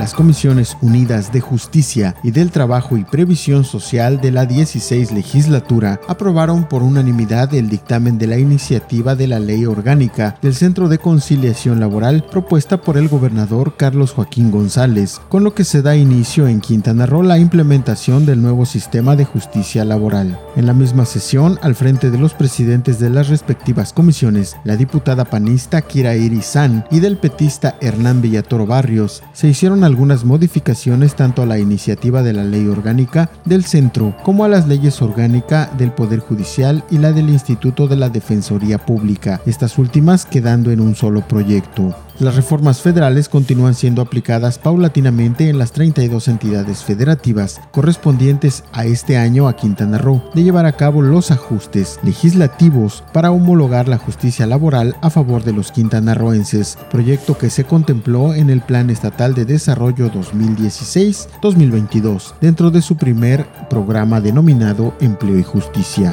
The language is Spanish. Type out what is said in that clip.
las Comisiones Unidas de Justicia y del Trabajo y Previsión Social de la 16 legislatura aprobaron por unanimidad el dictamen de la iniciativa de la Ley Orgánica del Centro de Conciliación Laboral propuesta por el gobernador Carlos Joaquín González, con lo que se da inicio en Quintana Roo la implementación del nuevo sistema de justicia laboral. En la misma sesión, al frente de los presidentes de las respectivas comisiones, la diputada panista Kira Irizán y del petista Hernán Villatoro Barrios, se hicieron algunas modificaciones tanto a la iniciativa de la ley orgánica del centro como a las leyes orgánica del Poder Judicial y la del Instituto de la Defensoría Pública, estas últimas quedando en un solo proyecto. Las reformas federales continúan siendo aplicadas paulatinamente en las 32 entidades federativas correspondientes a este año a Quintana Roo, de llevar a cabo los ajustes legislativos para homologar la justicia laboral a favor de los quintanarroenses, proyecto que se contempló en el Plan Estatal de Desarrollo 2016-2022, dentro de su primer programa denominado Empleo y Justicia.